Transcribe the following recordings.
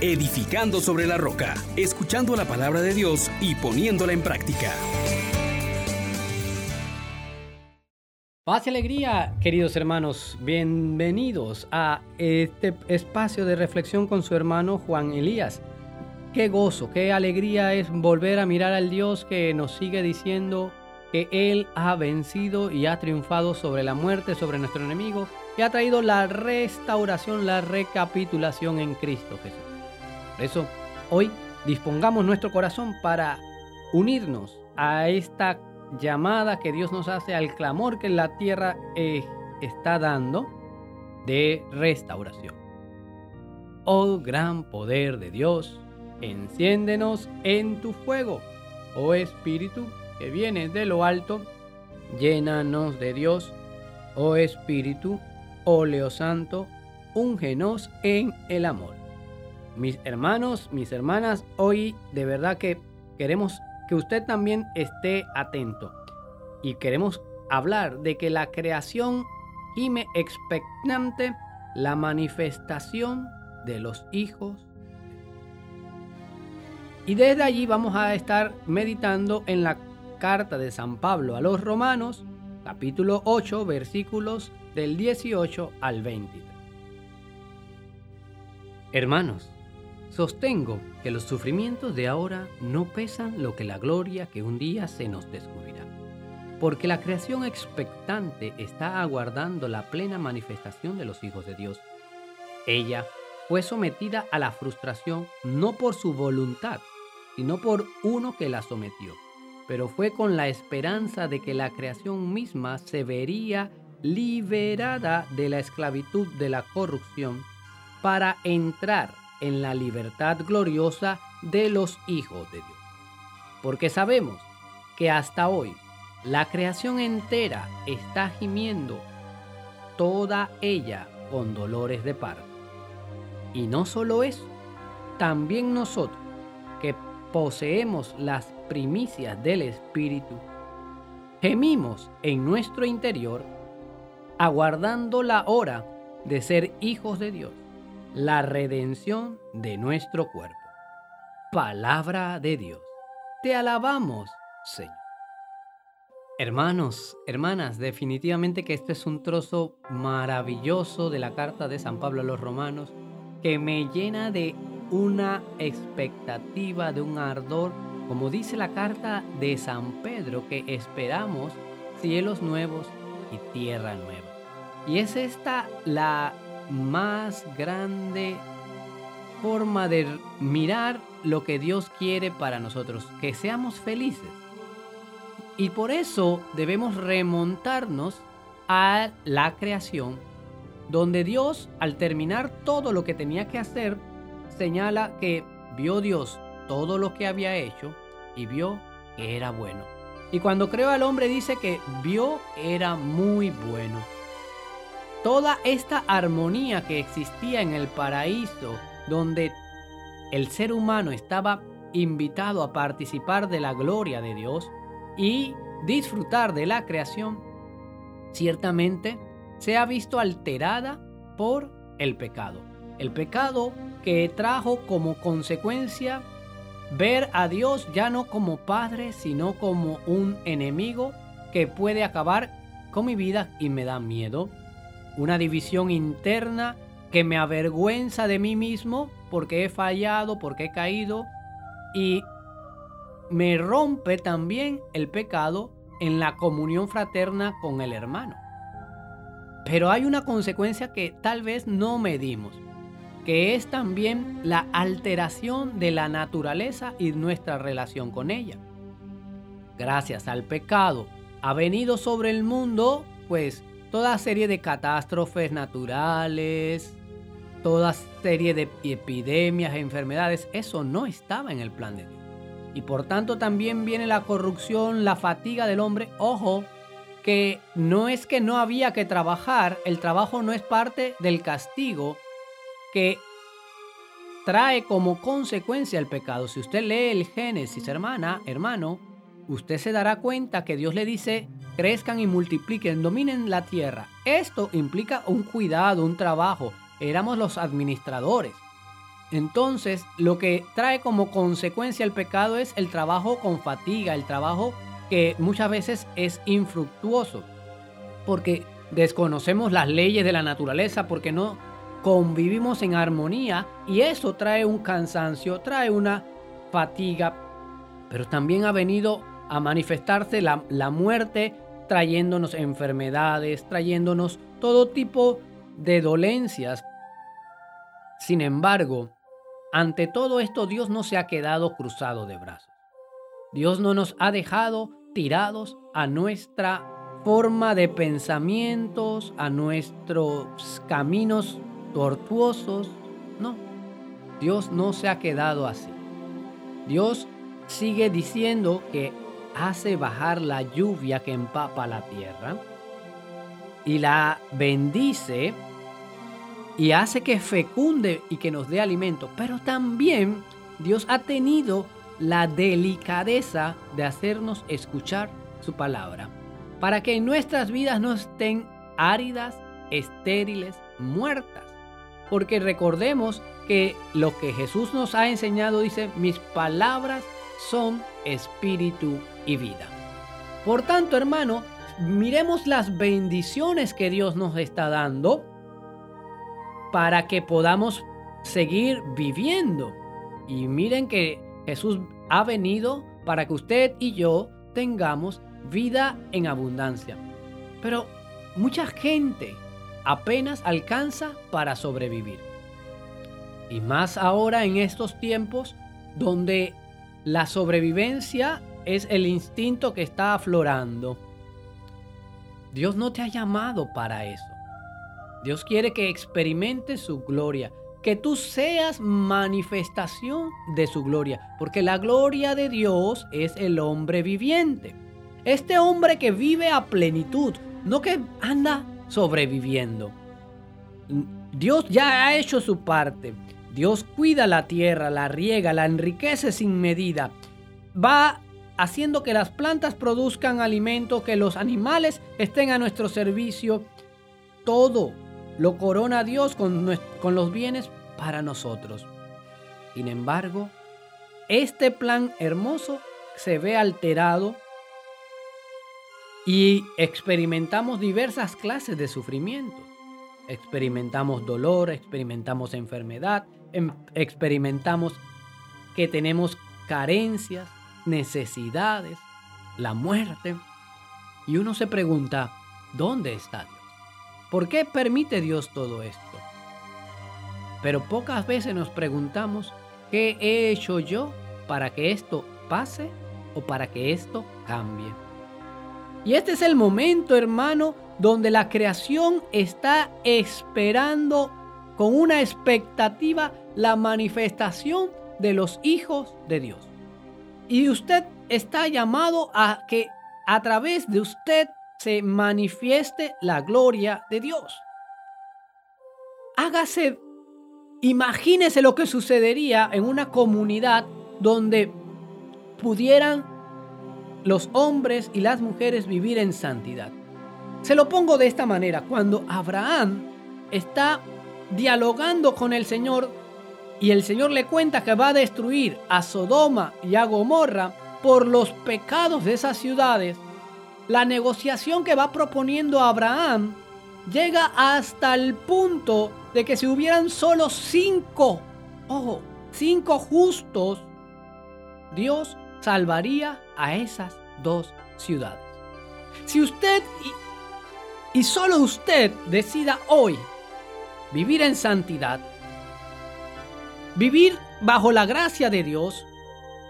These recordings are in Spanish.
edificando sobre la roca, escuchando la palabra de Dios y poniéndola en práctica. Paz y alegría, queridos hermanos, bienvenidos a este espacio de reflexión con su hermano Juan Elías. Qué gozo, qué alegría es volver a mirar al Dios que nos sigue diciendo que Él ha vencido y ha triunfado sobre la muerte, sobre nuestro enemigo, y ha traído la restauración, la recapitulación en Cristo Jesús. Por eso, hoy dispongamos nuestro corazón para unirnos a esta llamada que Dios nos hace, al clamor que la tierra eh, está dando de restauración. Oh gran poder de Dios, enciéndenos en tu fuego, oh Espíritu que viene de lo alto, llénanos de Dios, oh Espíritu, óleo santo, úngenos en el amor. Mis hermanos, mis hermanas, hoy de verdad que queremos que usted también esté atento y queremos hablar de que la creación gime expectante la manifestación de los hijos. Y desde allí vamos a estar meditando en la carta de San Pablo a los Romanos, capítulo 8, versículos del 18 al 23. Hermanos, sostengo que los sufrimientos de ahora no pesan lo que la gloria que un día se nos descubrirá, porque la creación expectante está aguardando la plena manifestación de los hijos de Dios. Ella fue sometida a la frustración no por su voluntad, sino por uno que la sometió pero fue con la esperanza de que la creación misma se vería liberada de la esclavitud de la corrupción para entrar en la libertad gloriosa de los hijos de Dios. Porque sabemos que hasta hoy la creación entera está gimiendo, toda ella con dolores de parto. Y no solo eso, también nosotros que poseemos las primicias del Espíritu, gemimos en nuestro interior, aguardando la hora de ser hijos de Dios, la redención de nuestro cuerpo. Palabra de Dios. Te alabamos, Señor. Hermanos, hermanas, definitivamente que este es un trozo maravilloso de la carta de San Pablo a los romanos que me llena de una expectativa, de un ardor, como dice la carta de San Pedro, que esperamos cielos nuevos y tierra nueva. Y es esta la más grande forma de mirar lo que Dios quiere para nosotros, que seamos felices. Y por eso debemos remontarnos a la creación, donde Dios, al terminar todo lo que tenía que hacer, señala que vio Dios todo lo que había hecho y vio que era bueno. Y cuando creó al hombre dice que vio era muy bueno. Toda esta armonía que existía en el paraíso, donde el ser humano estaba invitado a participar de la gloria de Dios y disfrutar de la creación, ciertamente se ha visto alterada por el pecado. El pecado que trajo como consecuencia ver a Dios ya no como padre, sino como un enemigo que puede acabar con mi vida y me da miedo. Una división interna que me avergüenza de mí mismo porque he fallado, porque he caído y me rompe también el pecado en la comunión fraterna con el hermano. Pero hay una consecuencia que tal vez no medimos que es también la alteración de la naturaleza y nuestra relación con ella. Gracias al pecado ha venido sobre el mundo pues toda serie de catástrofes naturales, toda serie de epidemias, e enfermedades, eso no estaba en el plan de Dios. Y por tanto también viene la corrupción, la fatiga del hombre. Ojo, que no es que no había que trabajar, el trabajo no es parte del castigo, que trae como consecuencia el pecado. Si usted lee el Génesis, hermana, hermano, usted se dará cuenta que Dios le dice, crezcan y multipliquen, dominen la tierra. Esto implica un cuidado, un trabajo. Éramos los administradores. entonces lo que trae como consecuencia el pecado es el trabajo con fatiga, el trabajo que muchas veces es infructuoso, porque desconocemos las leyes de la naturaleza, porque no convivimos en armonía y eso trae un cansancio, trae una fatiga, pero también ha venido a manifestarse la, la muerte trayéndonos enfermedades, trayéndonos todo tipo de dolencias. Sin embargo, ante todo esto Dios no se ha quedado cruzado de brazos. Dios no nos ha dejado tirados a nuestra forma de pensamientos, a nuestros caminos tortuosos. No, Dios no se ha quedado así. Dios sigue diciendo que hace bajar la lluvia que empapa la tierra y la bendice y hace que fecunde y que nos dé alimento. Pero también Dios ha tenido la delicadeza de hacernos escuchar su palabra para que nuestras vidas no estén áridas, estériles, muertas. Porque recordemos que lo que Jesús nos ha enseñado dice, mis palabras son espíritu y vida. Por tanto, hermano, miremos las bendiciones que Dios nos está dando para que podamos seguir viviendo. Y miren que Jesús ha venido para que usted y yo tengamos vida en abundancia. Pero mucha gente apenas alcanza para sobrevivir. Y más ahora en estos tiempos donde la sobrevivencia es el instinto que está aflorando. Dios no te ha llamado para eso. Dios quiere que experimentes su gloria, que tú seas manifestación de su gloria, porque la gloria de Dios es el hombre viviente. Este hombre que vive a plenitud, no que anda sobreviviendo. Dios ya ha hecho su parte. Dios cuida la tierra, la riega, la enriquece sin medida. Va haciendo que las plantas produzcan alimento, que los animales estén a nuestro servicio. Todo lo corona Dios con, con los bienes para nosotros. Sin embargo, este plan hermoso se ve alterado y experimentamos diversas clases de sufrimiento. Experimentamos dolor, experimentamos enfermedad, experimentamos que tenemos carencias, necesidades, la muerte. Y uno se pregunta, ¿dónde está Dios? ¿Por qué permite Dios todo esto? Pero pocas veces nos preguntamos, ¿qué he hecho yo para que esto pase o para que esto cambie? Y este es el momento, hermano, donde la creación está esperando con una expectativa la manifestación de los hijos de Dios. Y usted está llamado a que a través de usted se manifieste la gloria de Dios. Hágase, imagínese lo que sucedería en una comunidad donde pudieran los hombres y las mujeres vivir en santidad. Se lo pongo de esta manera, cuando Abraham está dialogando con el Señor y el Señor le cuenta que va a destruir a Sodoma y a Gomorra por los pecados de esas ciudades, la negociación que va proponiendo Abraham llega hasta el punto de que si hubieran solo cinco, ojo, cinco justos, Dios salvaría a esas dos ciudades. Si usted y, y solo usted decida hoy vivir en santidad, vivir bajo la gracia de Dios,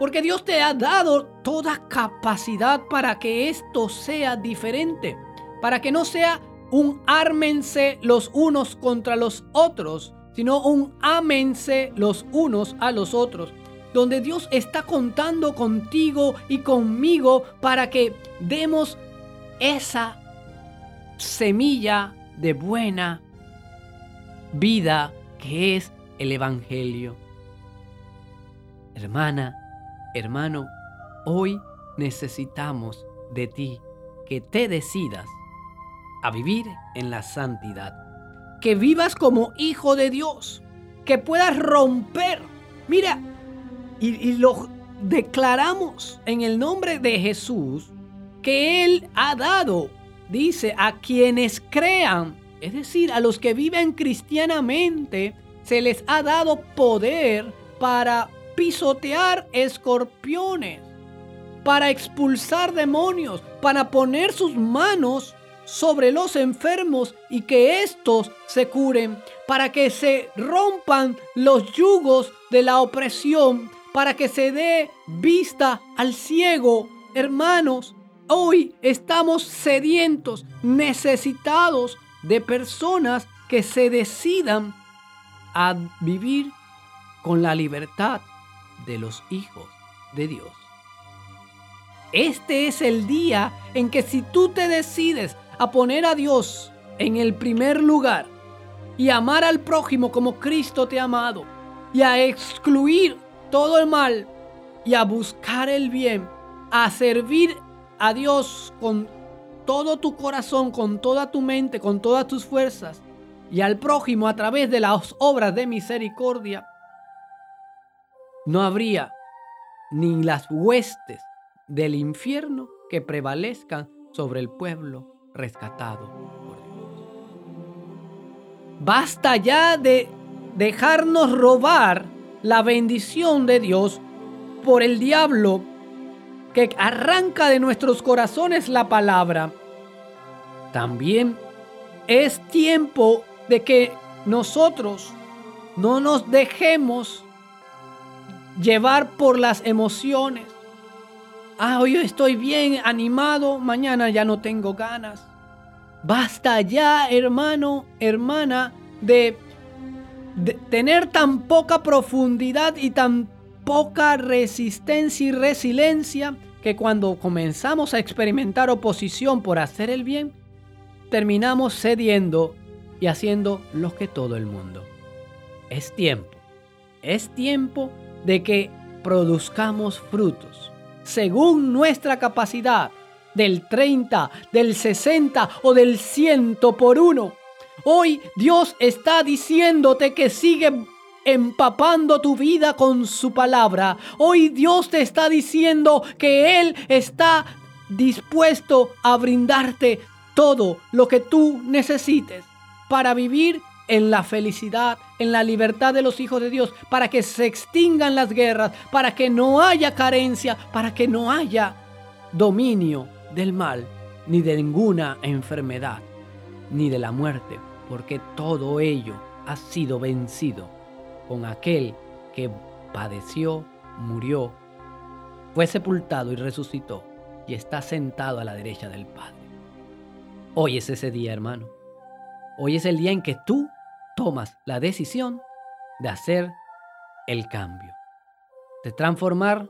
porque Dios te ha dado toda capacidad para que esto sea diferente, para que no sea un ármense los unos contra los otros, sino un ámense los unos a los otros donde Dios está contando contigo y conmigo para que demos esa semilla de buena vida que es el Evangelio. Hermana, hermano, hoy necesitamos de ti que te decidas a vivir en la santidad, que vivas como hijo de Dios que pueda romper. Mira, y lo declaramos en el nombre de Jesús que Él ha dado, dice, a quienes crean, es decir, a los que viven cristianamente, se les ha dado poder para pisotear escorpiones, para expulsar demonios, para poner sus manos sobre los enfermos y que éstos se curen, para que se rompan los yugos de la opresión, para que se dé vista al ciego. Hermanos, hoy estamos sedientos, necesitados de personas que se decidan a vivir con la libertad de los hijos de Dios. Este es el día en que si tú te decides a poner a Dios en el primer lugar y amar al prójimo como Cristo te ha amado y a excluir todo el mal y a buscar el bien, a servir a Dios con todo tu corazón, con toda tu mente, con todas tus fuerzas y al prójimo a través de las obras de misericordia, no habría ni las huestes del infierno que prevalezcan sobre el pueblo rescatado por. Basta ya de dejarnos robar la bendición de Dios por el diablo que arranca de nuestros corazones la palabra. También es tiempo de que nosotros no nos dejemos llevar por las emociones. Ah, hoy estoy bien animado, mañana ya no tengo ganas. Basta ya, hermano, hermana, de, de tener tan poca profundidad y tan poca resistencia y resiliencia que cuando comenzamos a experimentar oposición por hacer el bien, terminamos cediendo y haciendo lo que todo el mundo. Es tiempo, es tiempo de que produzcamos frutos según nuestra capacidad del 30, del 60 o del 100 por uno. Hoy Dios está diciéndote que sigue empapando tu vida con su palabra. Hoy Dios te está diciendo que Él está dispuesto a brindarte todo lo que tú necesites para vivir en la felicidad, en la libertad de los hijos de Dios, para que se extingan las guerras, para que no haya carencia, para que no haya dominio del mal, ni de ninguna enfermedad, ni de la muerte, porque todo ello ha sido vencido con aquel que padeció, murió, fue sepultado y resucitó y está sentado a la derecha del Padre. Hoy es ese día, hermano. Hoy es el día en que tú tomas la decisión de hacer el cambio, de transformar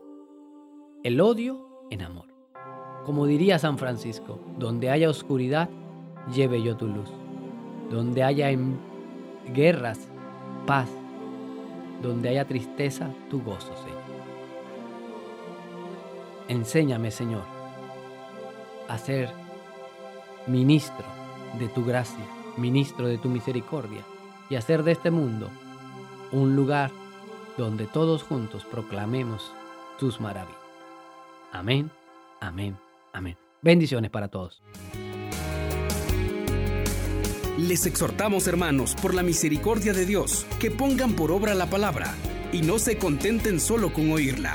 el odio en amor. Como diría San Francisco, donde haya oscuridad, lleve yo tu luz. Donde haya guerras, paz. Donde haya tristeza, tu gozo, Señor. Enséñame, Señor, a ser ministro de tu gracia, ministro de tu misericordia y hacer de este mundo un lugar donde todos juntos proclamemos tus maravillas. Amén, amén, amén. Bendiciones para todos. Les exhortamos, hermanos, por la misericordia de Dios, que pongan por obra la palabra y no se contenten solo con oírla.